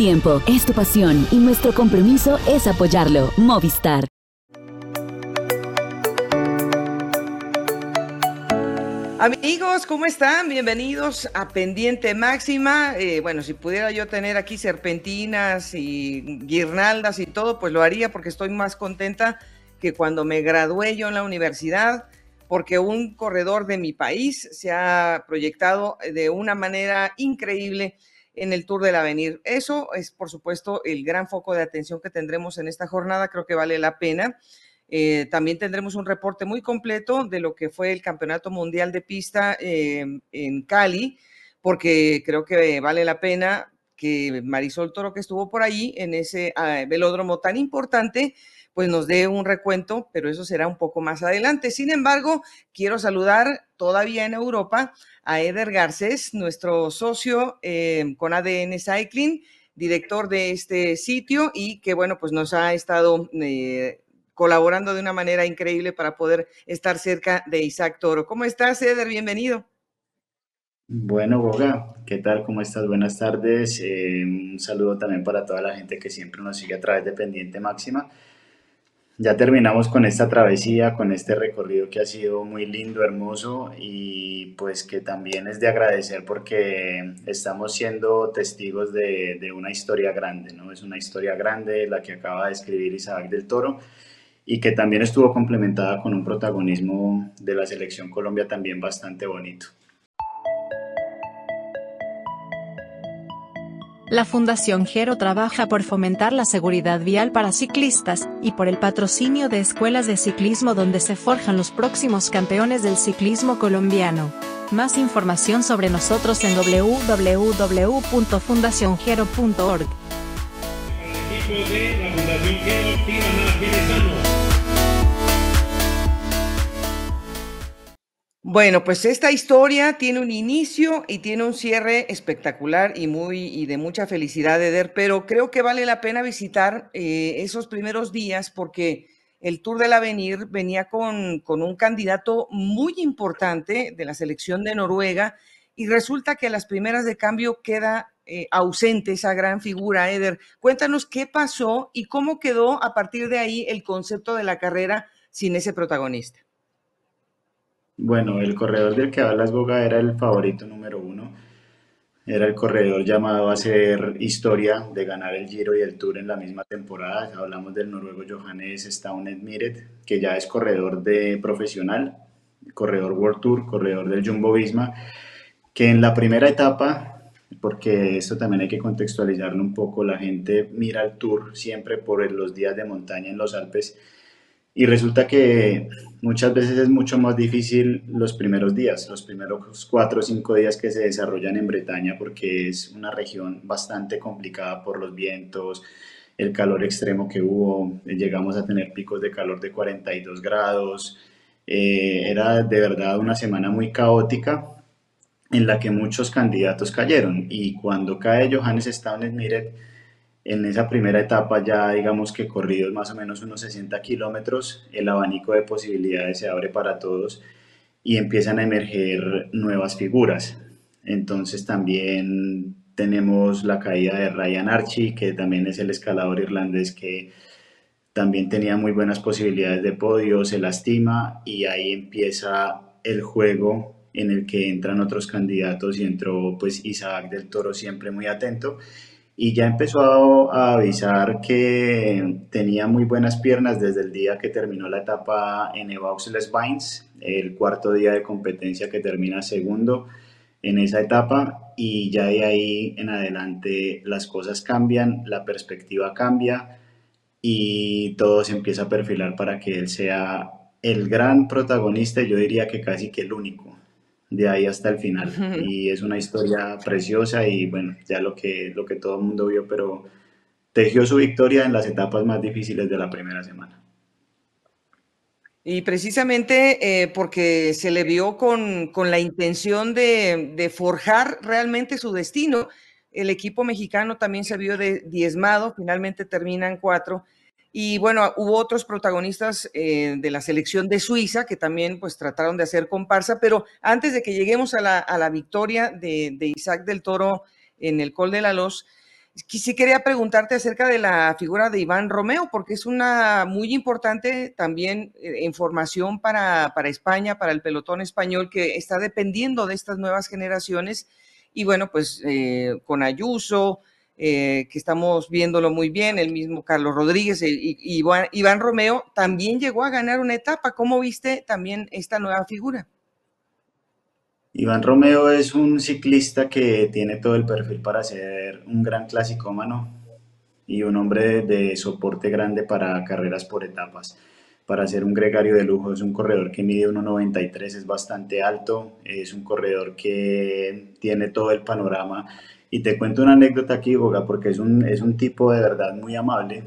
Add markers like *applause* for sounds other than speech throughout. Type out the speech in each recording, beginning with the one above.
tiempo, es tu pasión y nuestro compromiso es apoyarlo. Movistar. Amigos, ¿cómo están? Bienvenidos a Pendiente Máxima. Eh, bueno, si pudiera yo tener aquí serpentinas y guirnaldas y todo, pues lo haría porque estoy más contenta que cuando me gradué yo en la universidad, porque un corredor de mi país se ha proyectado de una manera increíble en el Tour del Avenir. Eso es, por supuesto, el gran foco de atención que tendremos en esta jornada. Creo que vale la pena. Eh, también tendremos un reporte muy completo de lo que fue el Campeonato Mundial de Pista eh, en Cali, porque creo que vale la pena que Marisol Toro, que estuvo por ahí en ese ah, velódromo tan importante, pues nos dé un recuento, pero eso será un poco más adelante. Sin embargo, quiero saludar todavía en Europa a Eder Garcés, nuestro socio eh, con ADN Cycling, director de este sitio y que, bueno, pues nos ha estado colaborando de una manera increíble para poder estar cerca de Isaac Toro. ¿Cómo estás, Eder? Bienvenido. Bueno, Boga, ¿qué tal? ¿Cómo estás? Buenas tardes. Eh, un saludo también para toda la gente que siempre nos sigue a través de Pendiente Máxima. Ya terminamos con esta travesía, con este recorrido que ha sido muy lindo, hermoso y pues que también es de agradecer porque estamos siendo testigos de, una historia grande, ¿no? Es una historia grande la que acaba de escribir Isaac del Toro y que también estuvo complementada con un protagonismo de la selección Colombia también bastante bonito. La Fundación Gero trabaja por fomentar la seguridad vial para ciclistas y por el patrocinio de escuelas de ciclismo donde se forjan los próximos campeones del ciclismo colombiano. Más información sobre nosotros en www.fundaciongero.org. Bueno, pues esta historia tiene un inicio y tiene un cierre espectacular y muy y de mucha felicidad, Eder, pero creo que vale la pena visitar eh, esos primeros días porque el Tour del Avenir venía con, con un candidato muy importante de la selección de Noruega y resulta que a las primeras de cambio queda eh, ausente esa gran figura, Eder. Cuéntanos qué pasó y cómo quedó a partir de ahí el concepto de la carrera sin ese protagonista. Bueno, el corredor del que hablas, Boga, era el favorito número uno. Era el corredor llamado a hacer historia de ganar el Giro y el Tour en la misma temporada. Hablamos del noruego Johannes Staunet Miret, que ya es corredor de profesional, corredor World Tour, corredor del Jumbo Visma, que en la primera etapa, porque esto también hay que contextualizarlo un poco, la gente mira el Tour siempre por los días de montaña en los Alpes y resulta que muchas veces es mucho más difícil los primeros días, los primeros cuatro o cinco días que se desarrollan en Bretaña, porque es una región bastante complicada por los vientos, el calor extremo que hubo, llegamos a tener picos de calor de 42 grados, eh, era de verdad una semana muy caótica en la que muchos candidatos cayeron y cuando cae Johannes Staunet Miret, en esa primera etapa ya digamos que corridos más o menos unos 60 kilómetros, el abanico de posibilidades se abre para todos y empiezan a emerger nuevas figuras. Entonces también tenemos la caída de Ryan Archie, que también es el escalador irlandés que también tenía muy buenas posibilidades de podio, se lastima y ahí empieza el juego en el que entran otros candidatos y entró pues Isaac del Toro siempre muy atento y ya empezó a, avisar que tenía muy buenas piernas desde el día que terminó la etapa en Evaux Les Vines, el cuarto día de competencia que termina segundo en esa etapa y ya de ahí en adelante las cosas cambian, la perspectiva cambia y todo se empieza a perfilar para que él sea el gran protagonista, yo diría que casi que el único de ahí hasta el final. Y es una historia preciosa y bueno, ya lo que, lo que todo el mundo vio, pero tejió su victoria en las etapas más difíciles de la primera semana. Y precisamente eh, porque se le vio con, con la intención de, de, forjar realmente su destino, el equipo mexicano también se vio de, diezmado, finalmente terminan cuatro y bueno, hubo otros protagonistas eh, de la selección de Suiza que también pues trataron de hacer comparsa, pero antes de que lleguemos a la, victoria de, Isaac del Toro en el Col de la Los, sí quería preguntarte acerca de la figura de Iván Romeo, porque es una muy importante también eh, información para, para España, para el pelotón español, que está dependiendo de estas nuevas generaciones. Y bueno, pues eh, con Ayuso, eh, que estamos viéndolo muy bien, el mismo Carlos Rodríguez y, Iván, Iván Romeo también llegó a ganar una etapa. ¿Cómo viste también esta nueva figura? Iván Romeo es un ciclista que tiene todo el perfil para ser un gran clasicómano y un hombre de soporte grande para carreras por etapas. Para ser un gregario de lujo es un corredor que mide 1,93, es bastante alto, es un corredor que tiene todo el panorama. Y te cuento una anécdota aquí, Boga, porque es un, es un tipo de verdad muy amable.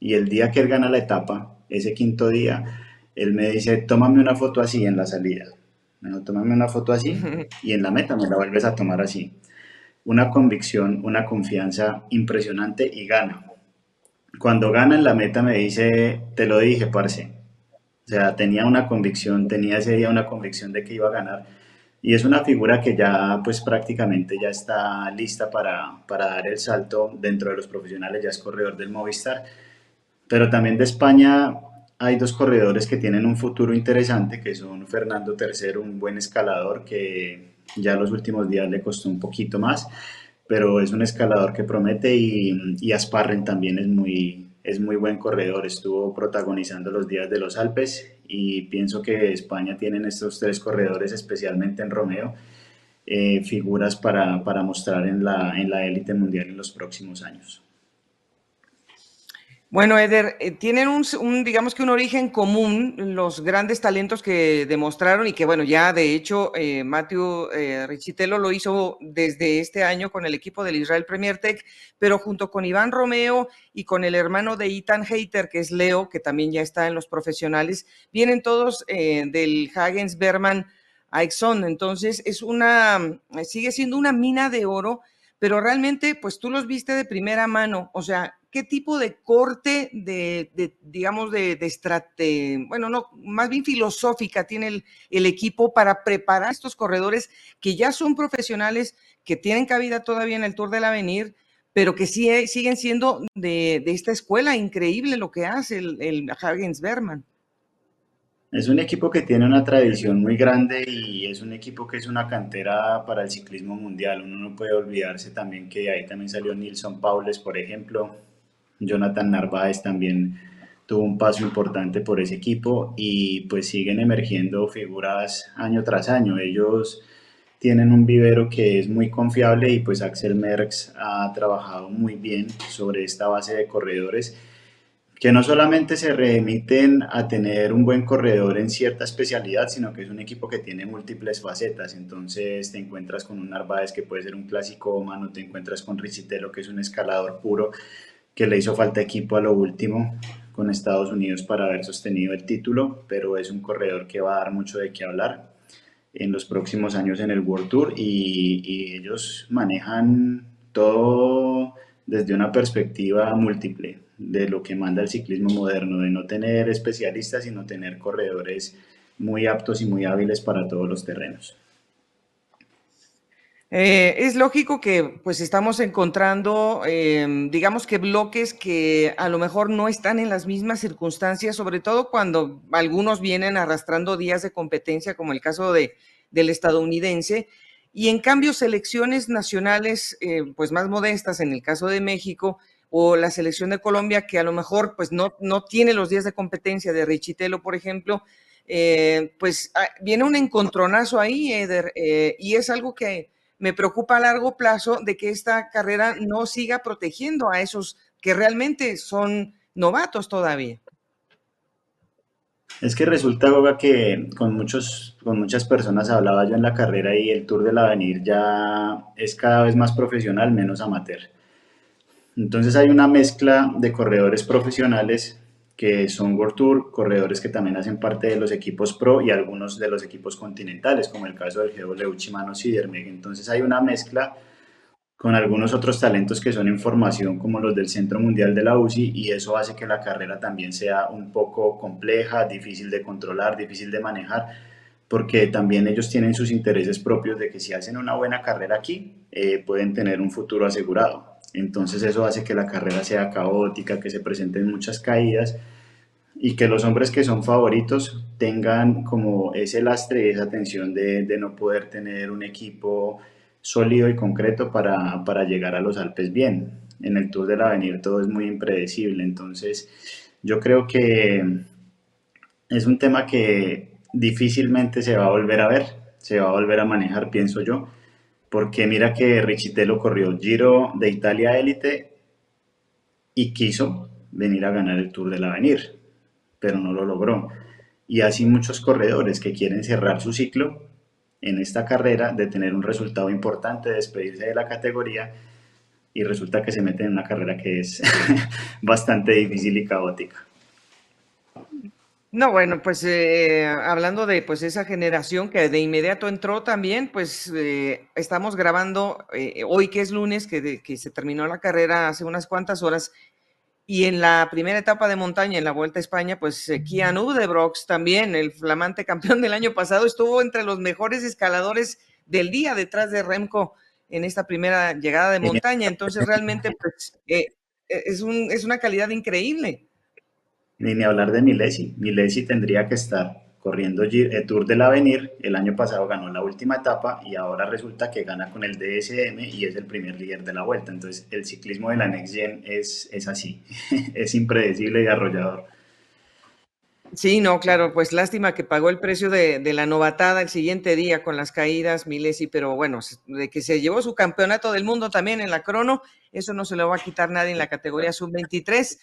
Y el día que él gana la etapa, ese quinto día, él me dice, tómame una foto así en la salida bueno, tómame una foto así *laughs* y en la meta me la vuelves a tomar así. Una convicción, una confianza impresionante y gana. Cuando gana en la meta me dice, te lo dije, parce. O sea, tenía una convicción, tenía ese día una convicción de que iba a ganar. Y es una figura que ya pues prácticamente ya está lista para, para dar el salto dentro de los profesionales, ya es corredor del Movistar. Pero también de España hay dos corredores que tienen un futuro interesante, que son Fernando III, un buen escalador que ya los últimos días le costó un poquito más, pero es un escalador que promete y, y Asparren también es muy, es muy buen corredor, estuvo protagonizando los días de los Alpes y pienso que España tiene estos tres corredores, especialmente en Romeo, eh, figuras para, para, mostrar en la, en la élite mundial en los próximos años. Bueno, Eder, eh, tienen un, digamos que un origen común los grandes talentos que demostraron y que, bueno, ya de hecho eh, Matthew eh, Richitello lo hizo desde este año con el equipo del Israel Premier Tech, pero junto con Iván Romeo y con el hermano de Ethan Hater, que es Leo, que también ya está en los profesionales, vienen todos del Hagens Berman a Exxon. Entonces, es una, sigue siendo una mina de oro, pero realmente, pues tú los viste de primera mano, o sea, qué tipo de corte de, digamos, de, de bueno, no, más bien filosófica tiene el, equipo para preparar estos corredores que ya son profesionales, que tienen cabida todavía en el Tour del Avenir, pero que sí, siguen siendo de, esta escuela. Increíble lo que hace el, el Berman. Es un equipo que tiene una tradición muy grande y es un equipo que es una cantera para el ciclismo mundial. Uno no puede olvidarse también que ahí también salió Nilson Paules, por ejemplo, Jonathan Narváez también tuvo un paso importante por ese equipo y pues siguen emergiendo figuras año tras año. Ellos tienen un vivero que es muy confiable y pues Axel Merckx ha trabajado muy bien sobre esta base de corredores que no solamente se remiten a tener un buen corredor en cierta especialidad, sino que es un equipo que tiene múltiples facetas. Entonces te encuentras con un Narváez que puede ser un clásico humano, te encuentras con Ricitelo que es un escalador puro, que le hizo falta equipo a lo último con Estados Unidos para haber sostenido el título, pero es un corredor que va a dar mucho de qué hablar en los próximos años en el World Tour y, ellos manejan todo desde una perspectiva múltiple de lo que manda el ciclismo moderno, de no tener especialistas, sino tener corredores muy aptos y muy hábiles para todos los terrenos. Eh, es lógico que pues estamos encontrando, em, digamos que bloques que a lo mejor no están en las mismas circunstancias, sobre todo cuando algunos vienen arrastrando días de competencia, como el caso de, del estadounidense, y en cambio selecciones nacionales eh, pues más modestas, en el caso de México, o la selección de Colombia, que a lo mejor pues no, no tiene los días de competencia de Richitelo, por ejemplo, eh, pues ah, viene un encontronazo ahí, Eder, y es algo que me preocupa a largo plazo de que esta carrera no siga protegiendo a esos que realmente son novatos todavía. Es que resulta, Goga, que con, muchos, con muchas personas hablaba yo en la carrera y el Tour del Avenir ya es cada vez más profesional, menos amateur. Entonces hay una mezcla de corredores profesionales que son World Tour, corredores que también hacen parte de los equipos pro y algunos de los equipos continentales, como el caso del GW Shimano Sidermeg. Entonces hay una mezcla con algunos otros talentos que son en formación, como los del Centro Mundial de la UCI, y eso hace que la carrera también sea un poco compleja, difícil de controlar, difícil de manejar, porque también ellos tienen sus intereses propios de que si hacen una buena carrera aquí, eh, pueden tener un futuro asegurado Entonces eso hace que la carrera sea caótica, que se presenten muchas caídas y que los hombres que son favoritos tengan como ese lastre y esa tensión de, no poder tener un equipo sólido y concreto para, para, llegar a los Alpes bien. En el Tour del Avenir todo es muy impredecible, entonces yo creo que es un tema que difícilmente se va a volver a ver, se va a volver a manejar, pienso yo, porque mira que Richitello corrió Giro de Italia élite y quiso venir a ganar el Tour del Avenir, pero no lo logró. Y así muchos corredores que quieren cerrar su ciclo en esta carrera de tener un resultado importante, despedirse de la categoría y resulta que se meten en una carrera que es *laughs* bastante difícil y caótica. No, bueno, pues eh, hablando de pues esa generación que de inmediato entró también, pues eh, estamos grabando eh, hoy que es lunes, que, que, se terminó la carrera hace unas cuantas horas, y en la primera etapa de montaña, en la Vuelta a España, pues Kian Udebrox también, el flamante campeón del año pasado, estuvo entre los mejores escaladores del día detrás de Remco en esta primera llegada de montaña. Entonces realmente pues, es, un, es una calidad increíble ni, ni hablar de Milesi. Milesi tendría que estar corriendo el Tour del Avenir. El año pasado ganó la última etapa y ahora resulta que gana con el DSM y es el primer líder de la vuelta. Entonces, el ciclismo de la Next Gen es, es así, *laughs* es impredecible y arrollador. Sí, no, claro, pues lástima que pagó el precio de, de, la novatada el siguiente día con las caídas, Milesi, pero bueno, de que se llevó su campeonato del mundo también en la crono, eso no se lo va a quitar nadie en la categoría sub-23.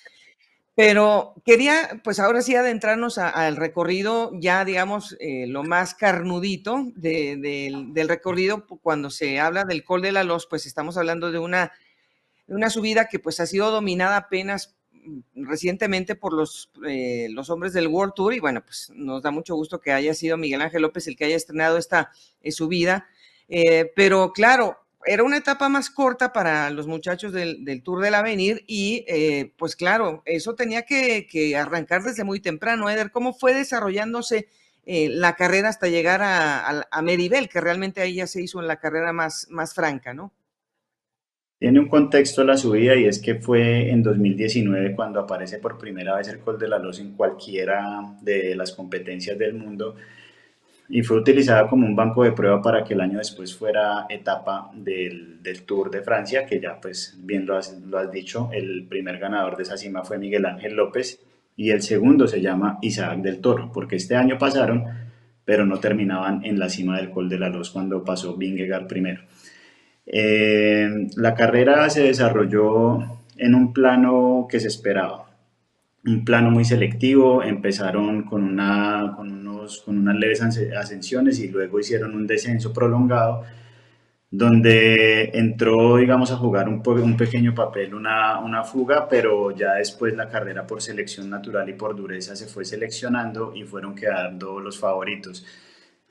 Pero quería, pues ahora sí, adentrarnos al recorrido, ya digamos, eh, lo más carnudito del recorrido, cuando se habla del Col de la Los, pues estamos hablando de una, una subida que pues ha sido dominada apenas mm, recientemente por los, eh, los hombres del World Tour y bueno, pues nos da mucho gusto que haya sido Miguel Ángel López el que haya estrenado esta eh, subida. pero claro, era una etapa más corta para los muchachos del, Tour del Avenir y eh, pues claro, eso tenía que, arrancar desde muy temprano. Eder, ¿cómo fue desarrollándose eh, la carrera hasta llegar a, Meribel, que realmente ahí ya se hizo en la carrera más, más franca, ¿no? Tiene un contexto la subida y es que fue en 2019 cuando aparece por primera vez el Col de la Luz en cualquiera de las competencias del mundo y fue utilizada como un banco de prueba para que el año después fuera etapa del, del Tour de Francia, que ya pues bien lo has, lo has, dicho, el primer ganador de esa cima fue Miguel Ángel López y el segundo se llama Isaac del Toro, porque este año pasaron, pero no terminaban en la cima del Col de la Luz cuando pasó Vingegaard primero. Eh, la carrera se desarrolló en un plano que se esperaba, un plano muy selectivo, empezaron con, una, con, con unas leves ascensiones y luego hicieron un descenso prolongado donde entró, digamos, a jugar un, un pequeño papel, una, una, fuga, pero ya después la carrera por selección natural y por dureza se fue seleccionando y fueron quedando los favoritos.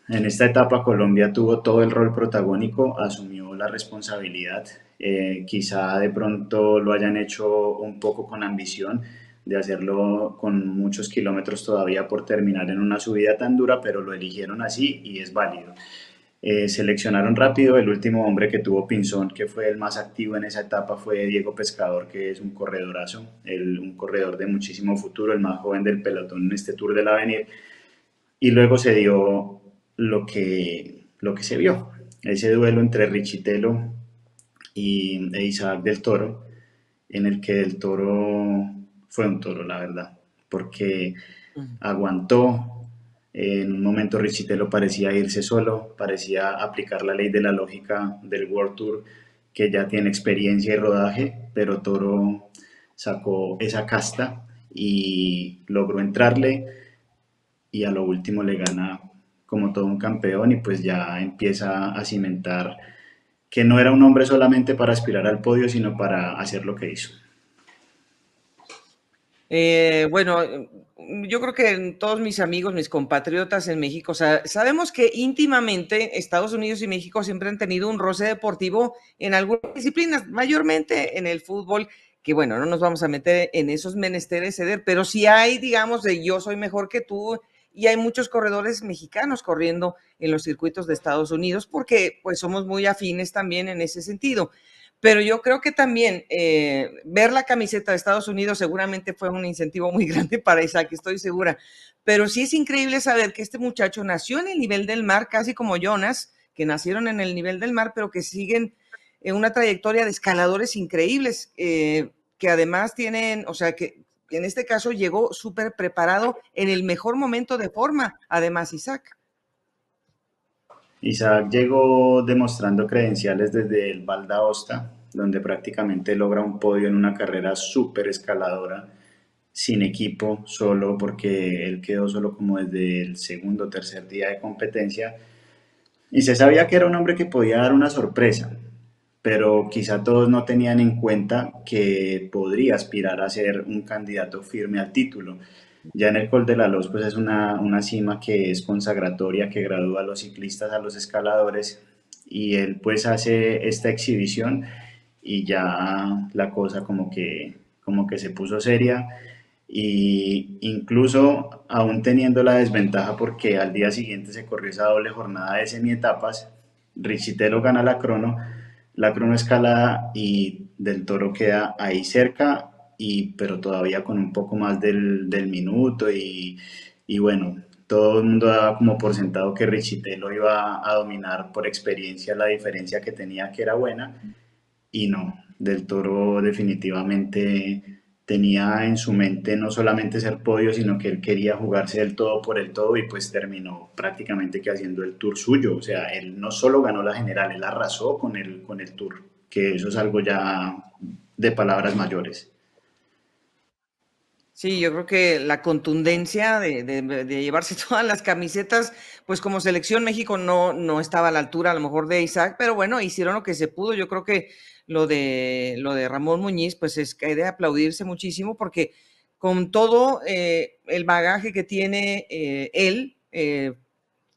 En esta etapa Colombia tuvo todo el rol protagónico, asumió la responsabilidad, eh, quizá de pronto lo hayan hecho un poco con ambición, de hacerlo con muchos kilómetros todavía por terminar en una subida tan dura, pero lo eligieron así y es válido. Eh, seleccionaron rápido, el último hombre que tuvo Pinzón, que fue el más activo en esa etapa, fue Diego Pescador, que es un corredorazo, el, un corredor de muchísimo futuro, el más joven del pelotón en este Tour del Avenir. Y luego se dio lo que, lo que se vio, ese duelo entre Richitelo y e Isaac del Toro, en el que el Toro fue un toro, la verdad, porque aguantó. En un momento Richitelo parecía irse solo, parecía aplicar la ley de la lógica del World Tour, que ya tiene experiencia y rodaje, pero Toro sacó esa casta y logró entrarle y a lo último le gana como todo un campeón y pues ya empieza a cimentar que no era un hombre solamente para aspirar al podio, sino para hacer lo que hizo. Eh, bueno, yo creo que todos mis amigos, mis compatriotas en México, sabemos que íntimamente Estados Unidos y México siempre han tenido un roce deportivo en algunas disciplinas, mayormente en el fútbol, que bueno, no nos vamos a meter en esos menesteres, ceder, pero si hay, digamos, de yo soy mejor que tú, y hay muchos corredores mexicanos corriendo en los circuitos de Estados Unidos, porque pues somos muy afines también en ese sentido. Pero yo creo que también eh, ver la camiseta de Estados Unidos seguramente fue un incentivo muy *laughs* grande para Isaac, estoy segura. Pero sí es increíble saber que este muchacho nació en el nivel del mar, casi como Jonas, que nacieron en el nivel del mar, pero que siguen en una trayectoria de escaladores increíbles, eh, que además tienen, o sea, que en este caso llegó súper preparado en el mejor momento de forma, además Isaac. Isaac llegó demostrando credenciales desde el Val d'Aosta, donde prácticamente logra un podio en una carrera súper escaladora, sin equipo, solo porque él quedó solo como desde el segundo o tercer día de competencia. Y se sabía que era un hombre que podía dar una sorpresa, pero quizá todos no tenían en cuenta que podría aspirar a ser un candidato firme al título. Ya en el Col de la Luz, pues es una, una cima que es consagratoria, que gradúa a los ciclistas, a los escaladores, y él pues hace esta exhibición y ya la cosa como que, como que se puso seria. Y incluso aún teniendo la desventaja porque al día siguiente se corrió esa doble jornada de semietapas, Richitelo gana la crono, la crono escalada y Del Toro queda ahí cerca y, pero todavía con un poco más del, del minuto y, y, bueno, todo el mundo daba como por sentado que Richitelo iba a dominar por experiencia la diferencia que tenía que era buena y no, Del Toro definitivamente tenía en su mente no solamente ser podio, sino que él quería jugarse del todo por el todo y pues terminó prácticamente que haciendo el tour suyo. O sea, él no solo ganó la general, él arrasó con el, con el tour, que eso es algo ya de palabras mayores. Sí, yo creo que la contundencia de, llevarse *laughs* todas las camisetas, pues como selección México no, no estaba a la altura a lo mejor de Isaac, pero bueno, hicieron lo que se pudo. Yo creo que lo de, lo de Ramón Muñiz, pues es que de aplaudirse muchísimo porque con todo eh, el bagaje que tiene eh, él, eh,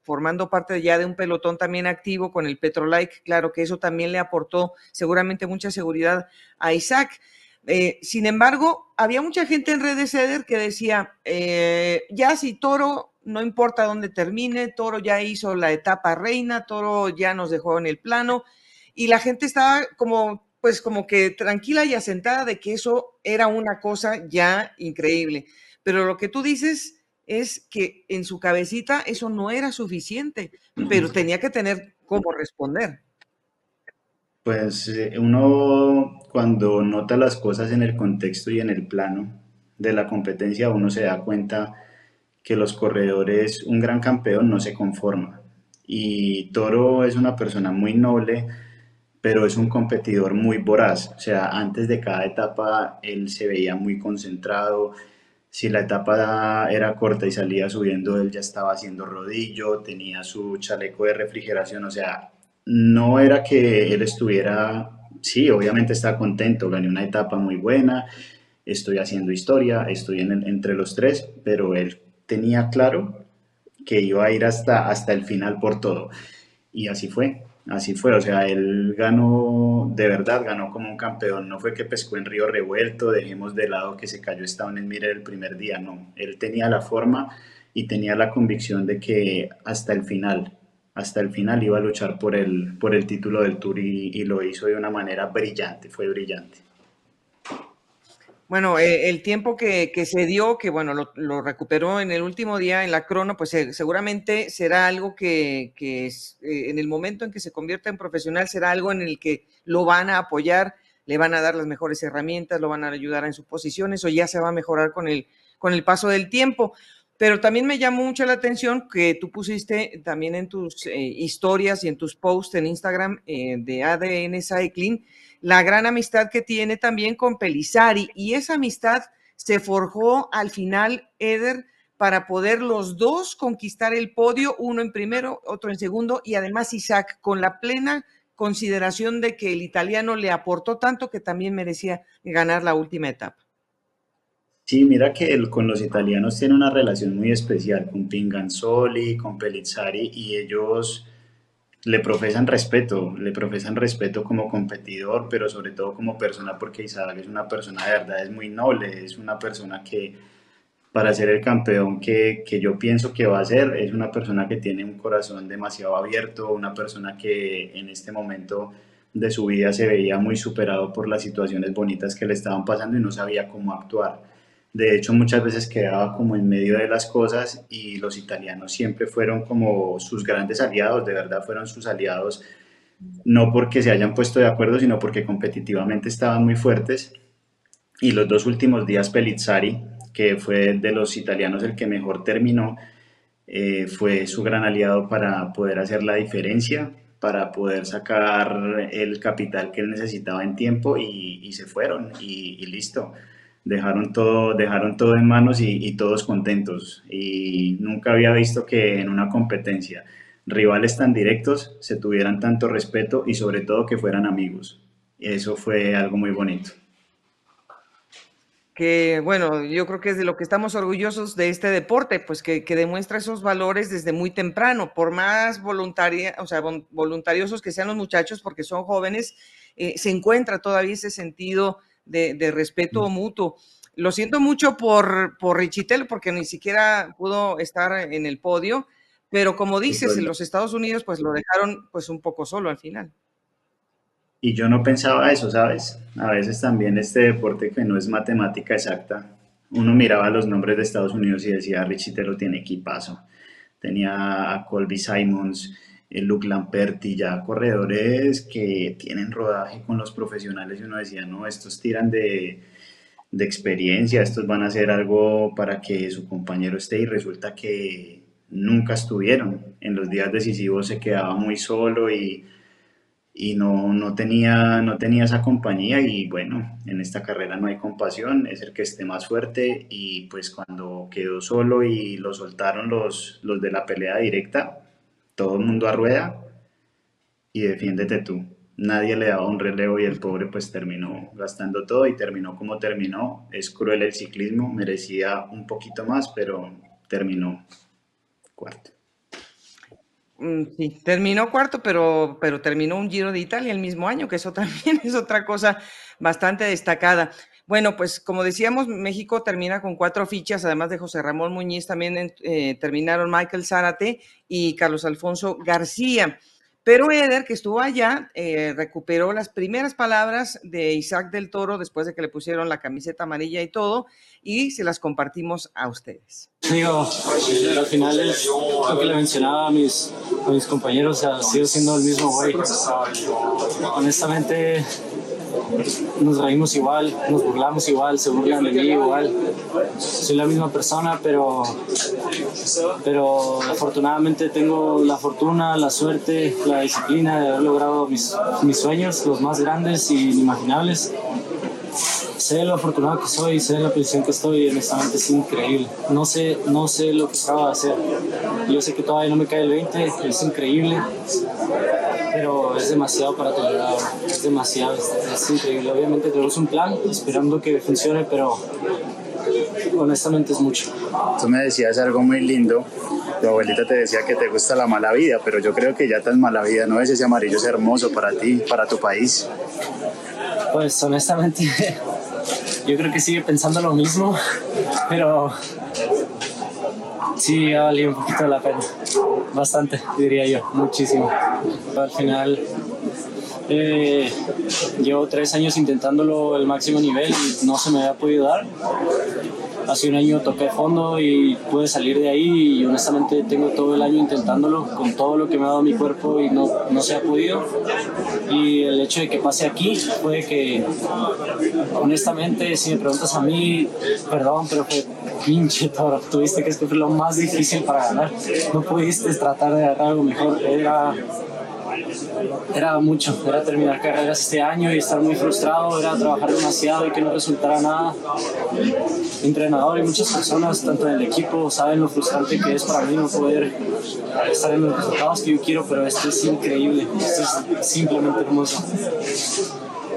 formando parte ya de un pelotón también activo con el Petrolike, claro que eso también le aportó seguramente mucha seguridad a Isaac. Eh, sin embargo, había mucha gente en redes Eder que decía, eh, ya si Toro, no importa dónde termine, Toro ya hizo la etapa reina, Toro ya nos dejó en el plano, y la gente estaba como, pues como que tranquila y asentada de que eso era una cosa ya increíble. Pero lo que tú dices es que en su cabecita eso no era suficiente, pero tenía que tener cómo responder. Pues eh, uno cuando nota las cosas en el contexto y en el plano de la competencia, uno se da cuenta que los corredores, un gran campeón no se conforma. Y Toro es una persona muy noble, pero es un competidor muy voraz. O sea, antes de cada etapa él se veía muy concentrado. Si la etapa era corta y salía subiendo, él ya estaba haciendo rodillo, tenía su chaleco de refrigeración. O sea, no era que él estuviera, sí, obviamente está contento, gané una etapa muy buena, estoy haciendo historia, estoy entre los tres, pero él tenía claro que iba a ir hasta, hasta el final por todo. Y así fue, así fue. O sea, él ganó, de verdad, ganó como un campeón. No fue que pescó en Río Revuelto, dejemos de lado que se cayó en Mire el primer día, no. Él tenía la forma y tenía la convicción de que hasta el final hasta el final iba a luchar por el, por el título del Tour y, lo hizo de una manera brillante, fue brillante. Bueno, eh, el tiempo que, se dio, que bueno, lo, recuperó en el último día en la crono, pues eh, seguramente será algo que, que es, eh, en el momento en que se convierta en profesional será algo en el que lo van a apoyar, le van a dar las mejores herramientas, lo van a ayudar en sus posiciones o ya se va a mejorar con el, con el paso del tiempo. Pero también me llamó mucho la atención que tú pusiste también en tus eh, historias y en tus posts en Instagram eh, de ADN Cycling la gran amistad que tiene también con Pelizari. Y esa amistad se forjó al final, Eder, para poder los dos conquistar el podio, uno en primero, otro en segundo, y además Isaac, con la plena consideración de que el italiano le aportó tanto que también merecía ganar la última etapa. Sí, mira que con los italianos tiene una relación muy especial con Pinganzoli, con Pellizzari y ellos le profesan respeto, le profesan respeto como competidor, pero sobre todo como persona porque Isaac es una persona de verdad, es muy noble, es una persona que para ser el campeón que, que yo pienso que va a ser, es una persona que tiene un corazón demasiado abierto, una persona que en este momento de su vida se veía muy superado por las situaciones bonitas que le estaban pasando y no sabía cómo actuar. De hecho, muchas veces quedaba como en medio de las cosas y los italianos siempre fueron como sus grandes aliados, de verdad fueron sus aliados, no porque se hayan puesto de acuerdo, sino porque competitivamente estaban muy fuertes. Y los dos últimos días Pellizzari, que fue de los italianos el que mejor terminó, eh, fue su gran aliado para poder hacer la diferencia, para poder sacar el capital que él necesitaba en tiempo y, se fueron y listo dejaron todo, dejaron todo en manos y, todos contentos. Y nunca había visto que en una competencia rivales tan directos se tuvieran tanto respeto y sobre todo que fueran amigos. Eso fue algo muy bonito. Que bueno, yo creo que es de lo que estamos orgullosos de este deporte, pues que, demuestra esos valores desde muy temprano, por más voluntaria, o sea, voluntariosos que sean los muchachos, porque son jóvenes, eh, se encuentra todavía ese sentido de, respeto mm. mutuo. Lo siento mucho por, por Richitel, porque ni siquiera pudo estar en el podio, pero como dices, en los Estados Unidos pues lo dejaron pues un poco solo al final. Y yo no pensaba eso, ¿sabes? A veces también este deporte que no es matemática exacta, uno miraba los nombres de Estados Unidos y decía, Richitelo tiene equipazo. Tenía a Colby Simons, Luke Lamperti, ya corredores que tienen rodaje con los profesionales y uno decía, no, estos tiran de, de experiencia, estos van a hacer algo para que su compañero esté y resulta que nunca estuvieron. En los días decisivos se quedaba muy solo y, y no, no, tenía, no tenía esa compañía y bueno, en esta carrera no hay compasión, es el que esté más fuerte y pues cuando quedó solo y lo soltaron los, los de la pelea directa, todo el mundo a rueda y defiéndete tú. Nadie le daba un relevo y el pobre pues terminó gastando todo y terminó como terminó. Es cruel el ciclismo, merecía un poquito más, pero terminó cuarto. Mm, sí, terminó cuarto, pero, pero terminó un Giro de Italia el mismo año, que eso *laughs* también es otra cosa bastante destacada. Bueno, pues como decíamos, México termina con cuatro fichas, además de José Ramón Muñiz, también eh, terminaron Michael Zárate y Carlos Alfonso García. Pero Eder, que estuvo allá, eh, recuperó las primeras palabras de Isaac del Toro después de que le pusieron la camiseta amarilla y todo, y se las compartimos a ustedes. Digo, al final lo que le mencionaba a mis, a mis compañeros, ha sido siendo el mismo güey. Honestamente, nos reímos igual, nos burlamos igual, se burlan de mí igual. Soy la misma persona, pero, pero afortunadamente tengo la fortuna, la suerte, la disciplina de haber logrado mis, mis sueños, los más grandes e inimaginables sé lo afortunado que soy, sé la posición que estoy honestamente es increíble. No sé, no sé lo que acabo de hacer. Yo sé que todavía no me cae el 20, es increíble, pero es demasiado para tolerar, es demasiado, es, increíble. Obviamente tenemos un plan esperando que funcione, pero honestamente es mucho. Tú me decías algo muy lindo. Tu abuelita te decía que te gusta la mala vida, pero yo creo que ya tan mala vida, ¿no? Ese amarillo es hermoso para ti, para tu país. Pues honestamente, *laughs* yo creo que sigue pensando lo mismo, *laughs* pero sí ha valido un poquito la pena. Bastante, diría yo, muchísimo. Al final, eh, llevo tres años intentándolo el máximo nivel y no se me había podido dar hace un año toqué fondo y pude salir de ahí y honestamente tengo todo el año intentándolo con todo lo que me ha dado mi cuerpo y no, no se ha podido. Y el hecho de que pase aquí fue que, honestamente, si me preguntas a mí, perdón, pero fue pinche toro. Tuviste que escoger lo más difícil para ganar. No pudiste tratar de agarrar algo mejor. Era era mucho, era terminar carreras este año y estar muy frustrado, era trabajar demasiado y que no resultara nada. Mi entrenador y muchas personas, tanto en el equipo, saben lo frustrante que es para mí no poder estar en los resultados que yo quiero, pero esto es increíble, esto es simplemente hermoso.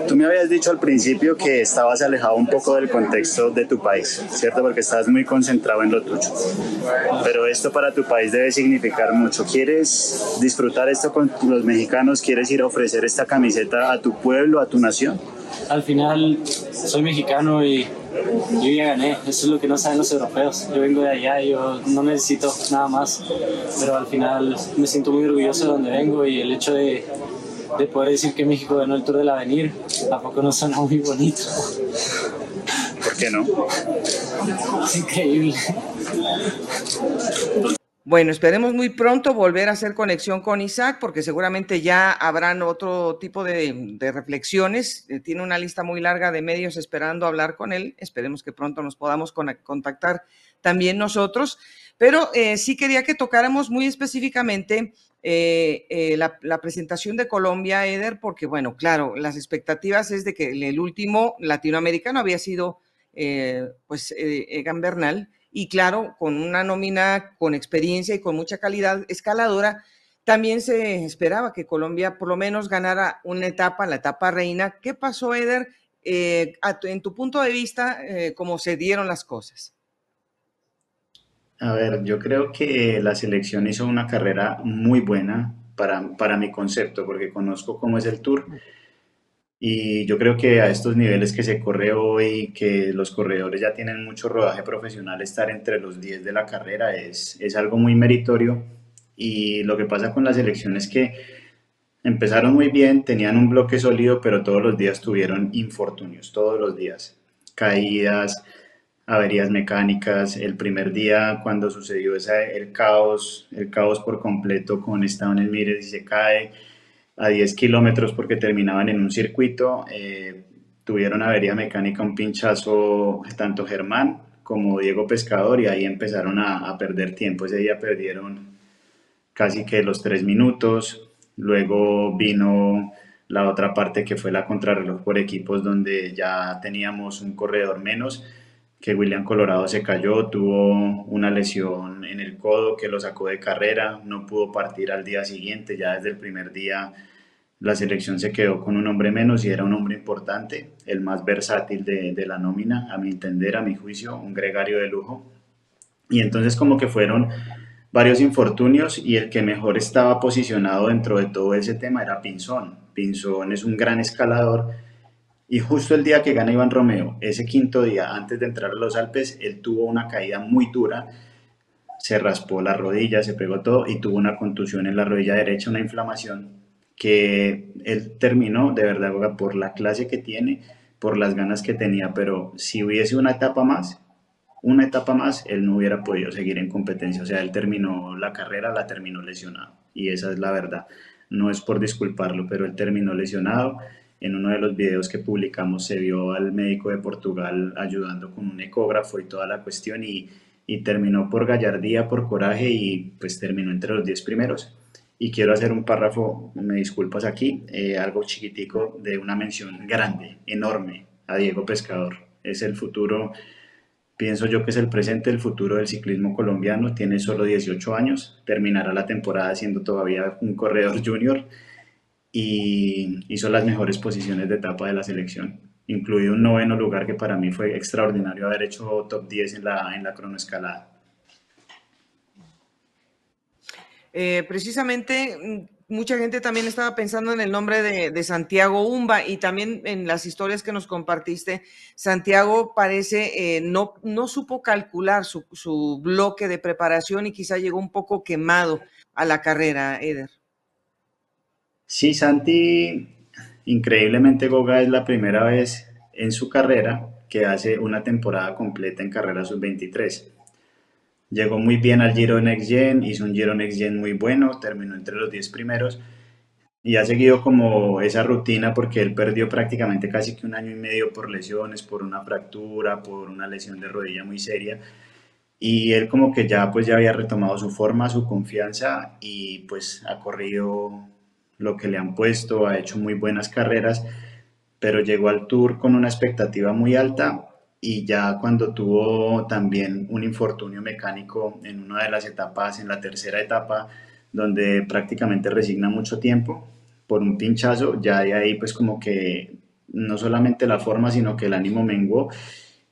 Tú me habías dicho al principio que estabas alejado un poco del contexto de tu país, ¿cierto? Porque estabas muy concentrado en lo tuyo. Pero esto para tu país debe significar mucho. ¿Quieres disfrutar esto con los mexicanos? ¿Quieres ir a ofrecer esta camiseta a tu pueblo, a tu nación? Al final soy mexicano y yo ya gané. Eso es lo que no saben los europeos. Yo vengo de allá, yo no necesito nada más. Pero al final me siento muy orgulloso de donde vengo y el hecho de de poder decir que México ganó el Tour del Avenir, tampoco nos suena muy bonito. ¿Por qué no? Es increíble. Bueno, esperemos muy pronto volver a hacer conexión con Isaac, porque seguramente ya habrán otro tipo de, reflexiones. Eh, tiene una lista muy larga de medios esperando hablar con él. Esperemos que pronto nos podamos contactar también nosotros. Pero eh, sí quería que tocáramos muy específicamente eh, la, presentación de Colombia, Eder, porque, bueno, claro, las expectativas es de que el, último latinoamericano había sido, pues, Egan Bernal y claro, con una nómina con experiencia y con mucha calidad escaladora, también se esperaba que Colombia por lo menos ganara una etapa, la etapa reina. ¿Qué pasó, Eder? Eh, en tu punto de vista, eh, ¿cómo se dieron las cosas? A ver, yo creo que la selección hizo una carrera muy buena para, para mi concepto, porque conozco cómo es el tour y yo creo que a estos niveles que se corre hoy, que los corredores ya tienen mucho rodaje profesional, estar entre los 10 de la carrera es, es algo muy meritorio. Y lo que pasa con la selección es que empezaron muy bien, tenían un bloque sólido, pero todos los días tuvieron infortunios, todos los días. Caídas, averías mecánicas. El primer día cuando sucedió ese, el caos, el caos por completo con Esteban Mires y se cae a 10 kilómetros porque terminaban en un circuito. Eh, tuvieron avería mecánica, un pinchazo tanto Germán como Diego Pescador y ahí empezaron a, a perder tiempo. Ese día perdieron casi que los tres minutos. Luego vino la otra parte que fue la contrarreloj por equipos donde ya teníamos un corredor menos que William Colorado se cayó, tuvo una lesión en el codo que lo sacó de carrera, no pudo partir al día siguiente, ya desde el primer día la selección se quedó con un hombre menos y era un hombre importante, el más versátil de, de la nómina, a mi entender, a mi juicio, un gregario de lujo. Y entonces como que fueron varios infortunios y el que mejor estaba posicionado dentro de todo ese tema era Pinzón. Pinzón es un gran escalador y justo el día que gana Iván Romeo, ese quinto día antes de entrar a los Alpes, él tuvo una caída muy dura, se raspó la rodilla, se pegó todo y tuvo una contusión en la rodilla derecha, una inflamación que él terminó de verdad por la clase que tiene, por las ganas que tenía, pero si hubiese una etapa más, una etapa más, él no hubiera podido seguir en competencia. O sea, él terminó la carrera, la terminó lesionado. Y esa es la verdad. No es por disculparlo, pero él terminó lesionado en uno de los videos que publicamos se vio al médico de Portugal ayudando con un ecógrafo y toda la cuestión y, terminó por gallardía, por coraje y pues terminó entre los 10 primeros. Y quiero hacer un párrafo, me disculpas aquí, eh, algo chiquitico de una mención grande, enorme a Diego Pescador. Es el futuro, pienso yo que es el presente, el futuro del ciclismo colombiano. Tiene solo 18 años, terminará la temporada siendo todavía un corredor junior y hizo las mejores posiciones de etapa de la selección, incluido un noveno lugar que para mí fue extraordinario haber hecho top 10 en la, en la cronoescalada. Eh, precisamente, mm, mucha gente también estaba pensando en el nombre de, Santiago Umba y también en las historias que nos compartiste. Santiago parece eh, no, no supo calcular su, su bloque de preparación y quizá llegó un poco quemado a la carrera, Eder. Sí, Santi, increíblemente Goga es la primera vez en su carrera que hace una temporada completa en carrera sub-23. Llegó muy bien al Giro Next Gen, hizo un Giro Next Gen muy bueno, terminó entre los 10 primeros y ha seguido como esa rutina porque él perdió prácticamente casi que un año y medio por lesiones, por una fractura, por una lesión de rodilla muy seria y él como que ya pues ya había retomado su forma, su confianza y pues ha corrido lo que le han puesto, ha hecho muy buenas carreras, pero llegó al Tour con una expectativa muy alta y ya cuando tuvo también un infortunio mecánico en una de las etapas, en la tercera etapa, donde prácticamente resigna mucho tiempo por un pinchazo, ya de ahí pues como que no solamente la forma, sino que el ánimo menguó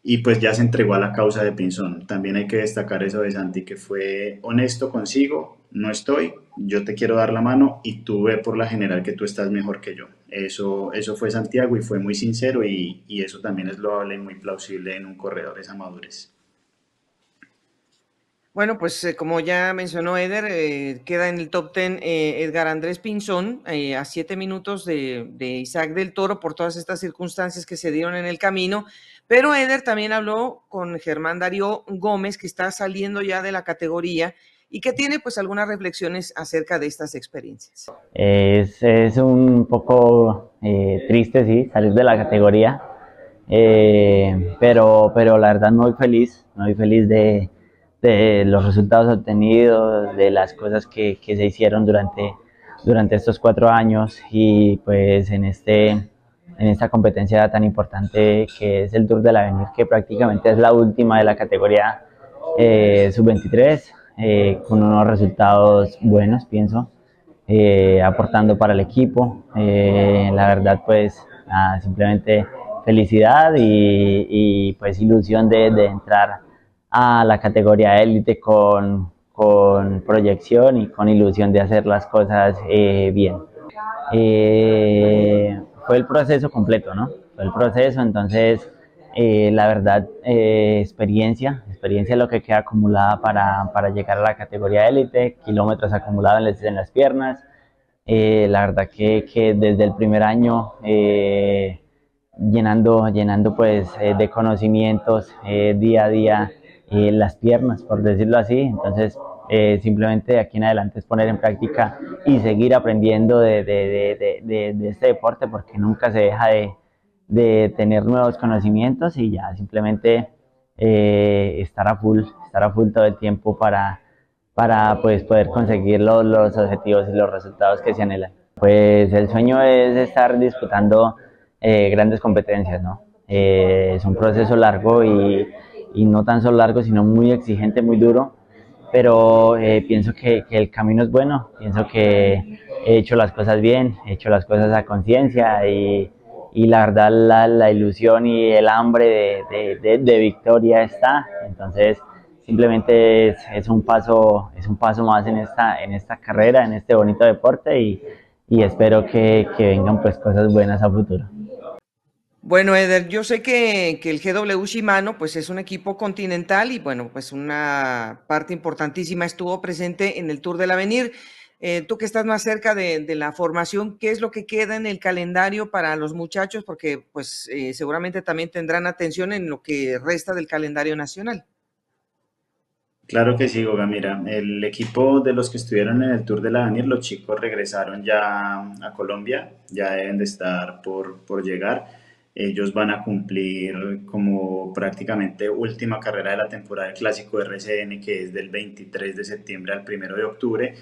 y pues ya se entregó a la causa de Pinzón. También hay que destacar eso de Santi, que fue honesto consigo, no estoy, yo te quiero dar la mano y tú ve por la general que tú estás mejor que yo. Eso, eso fue Santiago y fue muy sincero y, y eso también es loable y muy plausible en un corredor, esa madurez. Bueno, pues eh, como ya mencionó Eder, eh, queda en el top ten eh, Edgar Andrés Pinzón a siete minutos de, Isaac del Toro por todas estas circunstancias que se dieron en el camino. Pero Eder también habló con Germán Darío Gómez, que está saliendo ya de la categoría y que tiene pues algunas reflexiones acerca de estas experiencias. Es, es un poco triste, sí, salir de la categoría, pero, pero la verdad muy feliz, muy feliz de de los resultados obtenidos, de las cosas que, que, se hicieron durante, durante estos cuatro años y pues en, este, en esta competencia tan importante que es el Tour del Avenir, que prácticamente es la última de la categoría eh, sub-23, eh, con unos resultados buenos, pienso, eh, aportando para el equipo. la verdad, pues simplemente felicidad y, y, pues ilusión de, de entrar a la categoría élite con, con, proyección y con ilusión de hacer las cosas eh, bien. Eh, fue el proceso completo, ¿no? Fue el proceso, entonces eh, la verdad, experiencia, experiencia es lo que queda acumulada para, para llegar a la categoría élite, kilómetros acumulados en las piernas. la verdad que, que, desde el primer año llenando, llenando pues de conocimientos día a día las piernas, por decirlo así. Entonces, eh, simplemente de aquí en adelante es poner en práctica y seguir aprendiendo de, de, de, de este deporte porque nunca se deja de, tener nuevos conocimientos y ya simplemente eh, estar a full, estar a full todo el tiempo para, para pues, poder conseguir los, los objetivos y los resultados que se anhelan. Pues el sueño es estar disputando eh, grandes competencias, ¿no? es un proceso largo y, y no tan solo largo, sino muy exigente, muy duro. Pero eh, pienso que, el camino es bueno, pienso que he hecho las cosas bien, he hecho las cosas a conciencia y, y, la verdad la, la, ilusión y el hambre de, de, de, victoria está. Entonces simplemente es, es, un paso, es un paso más en esta, en esta carrera, en este bonito deporte y, y espero que, que vengan pues cosas buenas a futuro. Bueno, Eder, yo sé que, el GW Shimano pues es un equipo continental y bueno, pues una parte importantísima estuvo presente en el Tour del Avenir. Eh, tú que estás más cerca de, la formación, ¿qué es lo que queda en el calendario para los muchachos? Porque pues eh, seguramente también tendrán atención en lo que resta del calendario nacional. Claro que sí, Goga. Mira, el equipo de los que estuvieron en el Tour del Avenir, los chicos regresaron ya a Colombia, ya deben de estar por, por llegar ellos van a cumplir como prácticamente última carrera de la temporada del clásico RCN, que es del 23 de septiembre al 1 de octubre.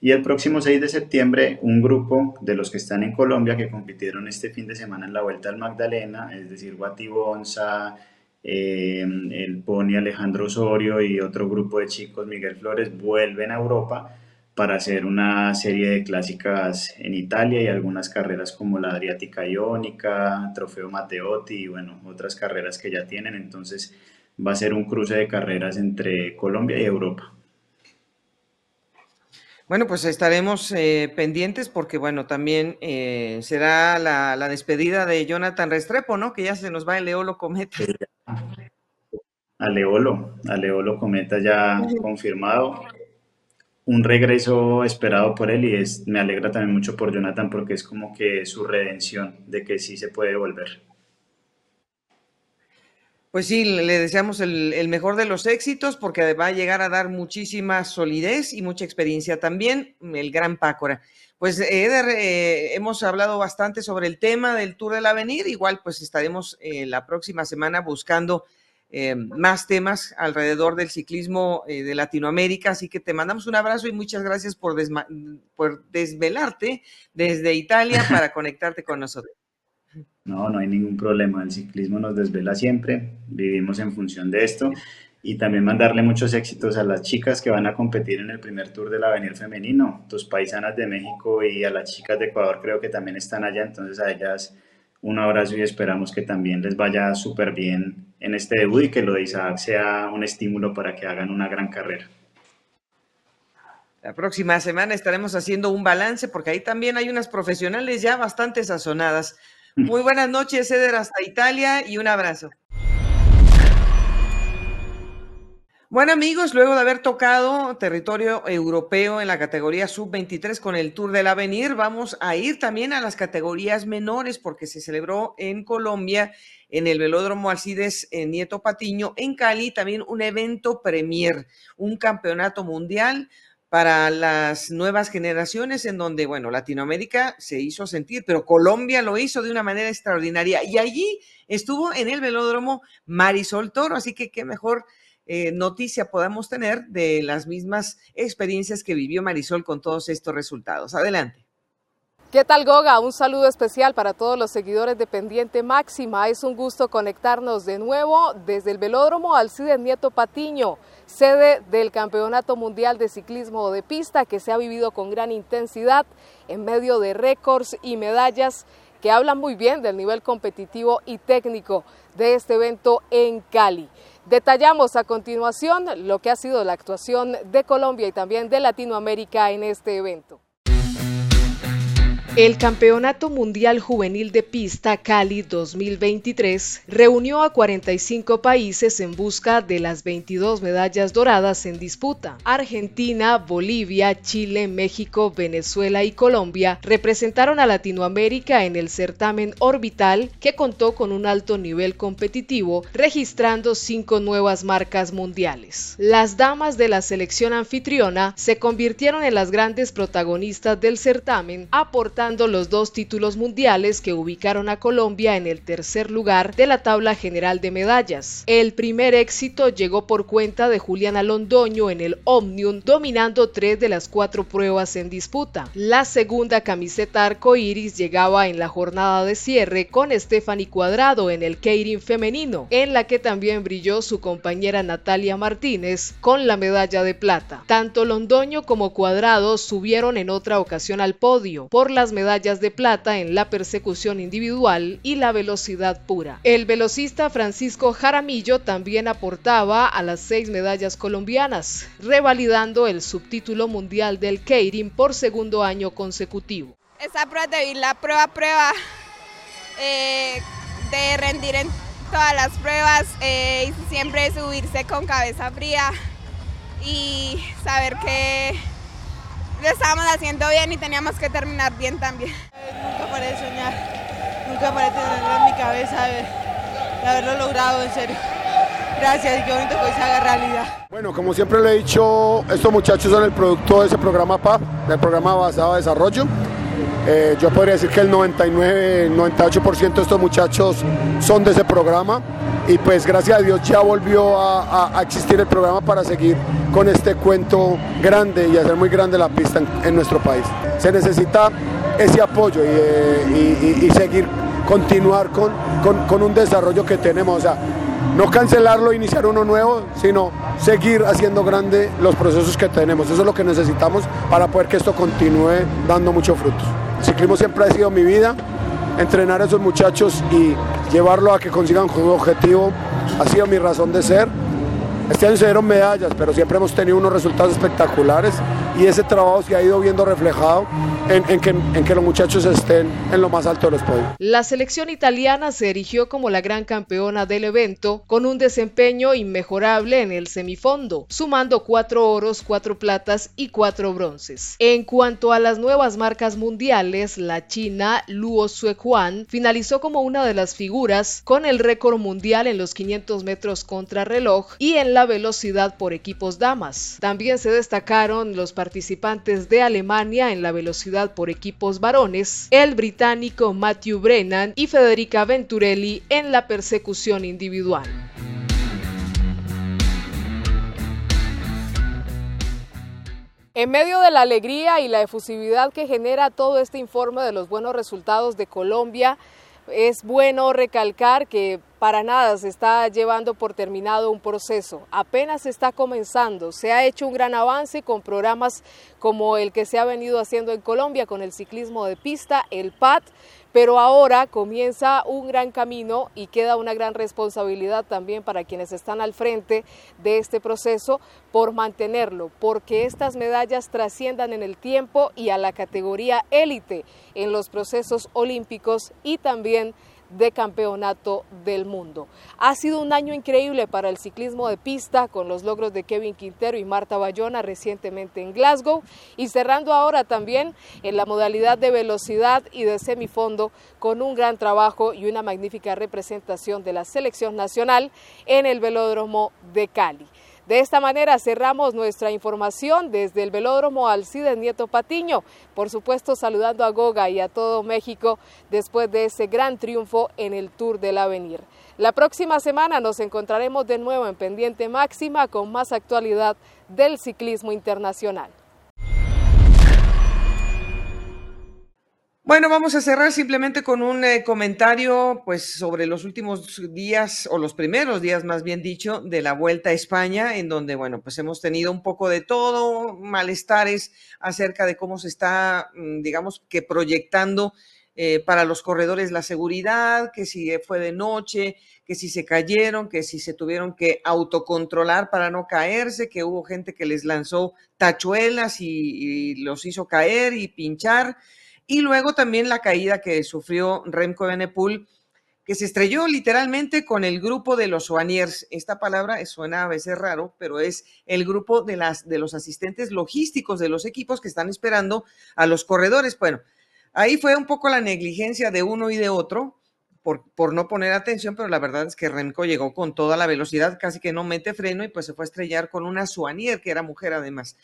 Y el próximo 6 de septiembre, un grupo de los que están en Colombia que compitieron este fin de semana en la Vuelta al Magdalena, es decir, Guati Bonza, eh, el Pony Alejandro Osorio y otro grupo de chicos, Miguel Flores, vuelven a Europa para hacer una serie de clásicas en Italia y algunas carreras como la Adriática Iónica, Trofeo Matteotti y bueno, otras carreras que ya tienen. Entonces va a ser un cruce de carreras entre Colombia y Europa. Bueno, pues estaremos eh, pendientes porque, bueno, también eh, será la, despedida de Jonathan Restrepo, ¿no? Que ya se nos va el Leolo Cometa. A Leolo, a Leolo Cometa ya confirmado un regreso esperado por él y es, me alegra también mucho por Jonathan porque es como que su redención de que sí se puede volver. Pues sí, le deseamos el, mejor de los éxitos porque va a llegar a dar muchísima solidez y mucha experiencia también, el gran Pácora. Pues Eder, eh, hemos hablado bastante sobre el tema del Tour del Avenir, igual pues estaremos eh, la próxima semana buscando eh, más temas alrededor del ciclismo eh, de Latinoamérica. Así que te mandamos un abrazo y muchas gracias por, por desvelarte desde Italia *laughs* para conectarte con nosotros. No, no hay ningún problema. El ciclismo nos desvela siempre. Vivimos en función de esto. Y también mandarle muchos éxitos a las chicas que van a competir en el primer Tour del Avenir Femenino. Tus paisanas de México y a las chicas de Ecuador creo que también están allá. Entonces a ellas un abrazo y esperamos que también les vaya súper bien en este debut y que lo de Isaac sea un estímulo para que hagan una gran carrera. La próxima semana estaremos haciendo un balance porque ahí también hay unas profesionales ya bastante sazonadas. *laughs* Muy buenas noches, Eder, hasta Italia y un abrazo. Bueno amigos, luego de haber tocado territorio europeo en la categoría sub-23 con el Tour del Avenir, vamos a ir también a las categorías menores porque se celebró en Colombia, en el Velódromo Alcides en Nieto Patiño, en Cali, también un evento premier, un campeonato mundial para las nuevas generaciones en donde, bueno, Latinoamérica se hizo sentir, pero Colombia lo hizo de una manera extraordinaria. Y allí estuvo en el velódromo Marisol Toro, así que qué mejor eh, noticia podamos tener de las mismas experiencias que vivió Marisol con todos estos resultados. Adelante. ¿Qué tal Goga? Un saludo especial para todos los seguidores de Pendiente Máxima. Es un gusto conectarnos de nuevo desde el velódromo Alcides Nieto Patiño, sede del Campeonato Mundial de Ciclismo de Pista que se ha vivido con gran intensidad en medio de récords y medallas que hablan muy bien del nivel competitivo y técnico de este evento en Cali. Detallamos a continuación lo que ha sido la actuación de Colombia y también de Latinoamérica en este evento. El Campeonato Mundial Juvenil de Pista Cali 2023 reunió a 45 países en busca de las 22 medallas doradas en disputa. Argentina, Bolivia, Chile, México, Venezuela y Colombia representaron a Latinoamérica en el certamen orbital que contó con un alto nivel competitivo, registrando cinco nuevas marcas mundiales. Las damas de la selección anfitriona se convirtieron en las grandes protagonistas del certamen, aportando los dos títulos mundiales que ubicaron a Colombia en el tercer lugar de la tabla general de medallas. El primer éxito llegó por cuenta de Juliana Londoño en el Omnium, dominando tres de las cuatro pruebas en disputa. La segunda camiseta arcoíris llegaba en la jornada de cierre con Stephanie Cuadrado en el Keirin femenino, en la que también brilló su compañera Natalia Martínez con la medalla de plata. Tanto Londoño como Cuadrado subieron en otra ocasión al podio por las medallas de plata en la persecución individual y la velocidad pura. El velocista Francisco Jaramillo también aportaba a las seis medallas colombianas, revalidando el subtítulo mundial del Keirin por segundo año consecutivo. Esta prueba de la prueba prueba eh, de rendir en todas las pruebas eh, y siempre subirse con cabeza fría y saber que lo estábamos haciendo bien y teníamos que terminar bien también. Nunca paré de soñar, nunca paré de tenerlo en mi cabeza, de, haberlo logrado, en serio. Gracias y qué bonito que se haga realidad. Bueno, como siempre le he dicho, estos muchachos son el producto de ese programa PAP, del programa basado en desarrollo. Eh, yo podría decir que el 99, 98% de estos muchachos son de ese programa y pues gracias a Dios ya volvió a, existir el programa para seguir con este cuento grande y hacer muy grande la pista en, nuestro país. Se necesita ese apoyo y, eh, seguir, continuar con, con, un desarrollo que tenemos. O sea, no cancelarlo, iniciar uno nuevo, sino seguir haciendo grande los procesos que tenemos. Eso es lo que necesitamos para poder que esto continúe dando muchos frutos. El ciclismo siempre ha sido mi vida, entrenar a esos muchachos y llevarlo a que consigan un objetivo ha sido mi razón de ser. Este año se dieron medallas, pero siempre hemos tenido unos resultados espectaculares y ese trabajo se ha ido viendo reflejado en, que, los muchachos estén en lo más alto de los podios. La selección italiana se erigió como la gran campeona del evento con un desempeño inmejorable en el semifondo, sumando cuatro oros, cuatro platas y cuatro bronces. En cuanto a las nuevas marcas mundiales, la china Luo Suehuan finalizó como una de las figuras con el récord mundial en los 500 metros contrarreloj y en la velocidad por equipos damas. También se destacaron los participantes de Alemania en la velocidad por equipos varones, el británico Matthew Brennan y Federica Venturelli en la persecución individual. En medio de la alegría y la efusividad que genera todo este informe de los buenos resultados de Colombia, es bueno recalcar que para nada se está llevando por terminado un proceso, apenas está comenzando, se ha hecho un gran avance con programas como el que se ha venido haciendo en Colombia con el ciclismo de pista, el PAT, pero ahora comienza un gran camino y queda una gran responsabilidad también para quienes están al frente de este proceso por mantenerlo, porque estas medallas trasciendan en el tiempo y a la categoría élite en los procesos olímpicos y también de campeonato del mundo. Ha sido un año increíble para el ciclismo de pista con los logros de Kevin Quintero y Marta Bayona recientemente en Glasgow y cerrando ahora también en la modalidad de velocidad y de semifondo con un gran trabajo y una magnífica representación de la selección nacional en el velódromo de Cali. De esta manera cerramos nuestra información desde el velódromo Alcides Nieto Patiño, por supuesto saludando a Goga y a todo México después de ese gran triunfo en el Tour del Avenir. La próxima semana nos encontraremos de nuevo en pendiente máxima con más actualidad del ciclismo internacional. Bueno, vamos a cerrar simplemente con un eh, comentario, pues, sobre los últimos días, o los primeros días, más bien dicho, de la Vuelta a España, en donde, bueno, pues hemos tenido un poco de todo, malestares acerca de cómo se está, mm, digamos, que proyectando eh, para los corredores la seguridad, que si fue de noche, que si se cayeron, que si se tuvieron que autocontrolar para no caerse, que hubo gente que les lanzó tachuelas y, y los hizo caer y pinchar y luego también la caída que sufrió Remco Benepul, que se estrelló literalmente con el grupo de los soaniers. Esta palabra suena a veces raro, pero es el grupo de, las, de los asistentes logísticos de los equipos que están esperando a los corredores. Bueno, ahí fue un poco la negligencia de uno y de otro por, por no poner atención, pero la verdad es que Remco llegó con toda la velocidad, casi que no mete freno y pues se fue a estrellar con una soanier, que era mujer además.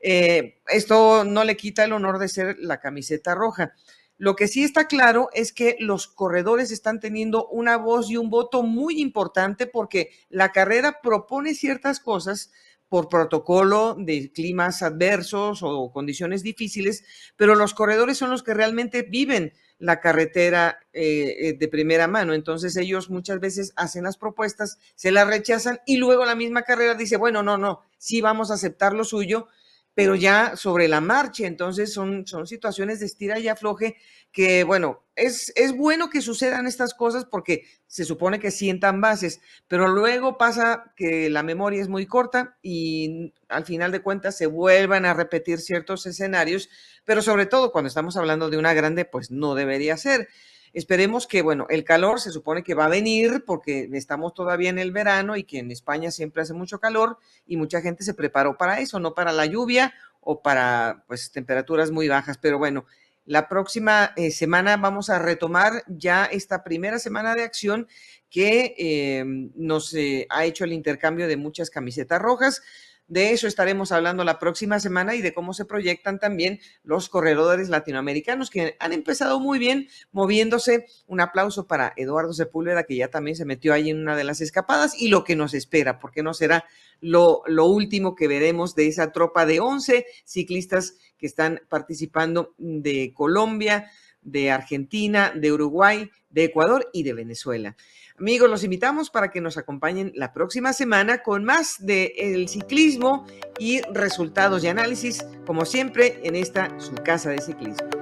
Eh, esto no le quita el honor de ser la camiseta roja. Lo que sí está claro es que los corredores están teniendo una voz y un voto muy importante porque la carrera propone ciertas cosas por protocolo de climas adversos o condiciones difíciles, pero los corredores son los que realmente viven la carretera eh, de primera mano. Entonces ellos muchas veces hacen las propuestas, se las rechazan y luego la misma carrera dice, bueno, no, no, sí vamos a aceptar lo suyo, pero ya sobre la marcha. Entonces son, son situaciones de estira y afloje que, bueno, es, es bueno que sucedan estas cosas porque se supone que sientan bases, pero luego pasa que la memoria es muy corta y al final de cuentas se vuelvan a repetir ciertos escenarios, pero sobre todo cuando estamos hablando de una grande, pues no debería ser. Esperemos que, bueno, el calor se supone que va a venir porque estamos todavía en el verano y que en España siempre hace mucho calor y mucha gente se preparó para eso, no para la lluvia o para, pues, temperaturas muy bajas. Pero bueno, la próxima eh, semana vamos a retomar ya esta primera semana de acción que eh, nos eh, ha hecho el intercambio de muchas camisetas rojas. De eso estaremos hablando la próxima semana y de cómo se proyectan también los corredores latinoamericanos que han empezado muy bien moviéndose. Un aplauso para Eduardo Sepúlveda, que ya también se metió ahí en una de las escapadas y lo que nos espera, porque no será lo, lo último que veremos de esa tropa de 11 ciclistas que están participando de Colombia, de Argentina, de Uruguay, de Ecuador y de Venezuela. Amigos, los invitamos para que nos acompañen la próxima semana con más de el ciclismo y resultados y análisis, como siempre, en esta su casa de ciclismo.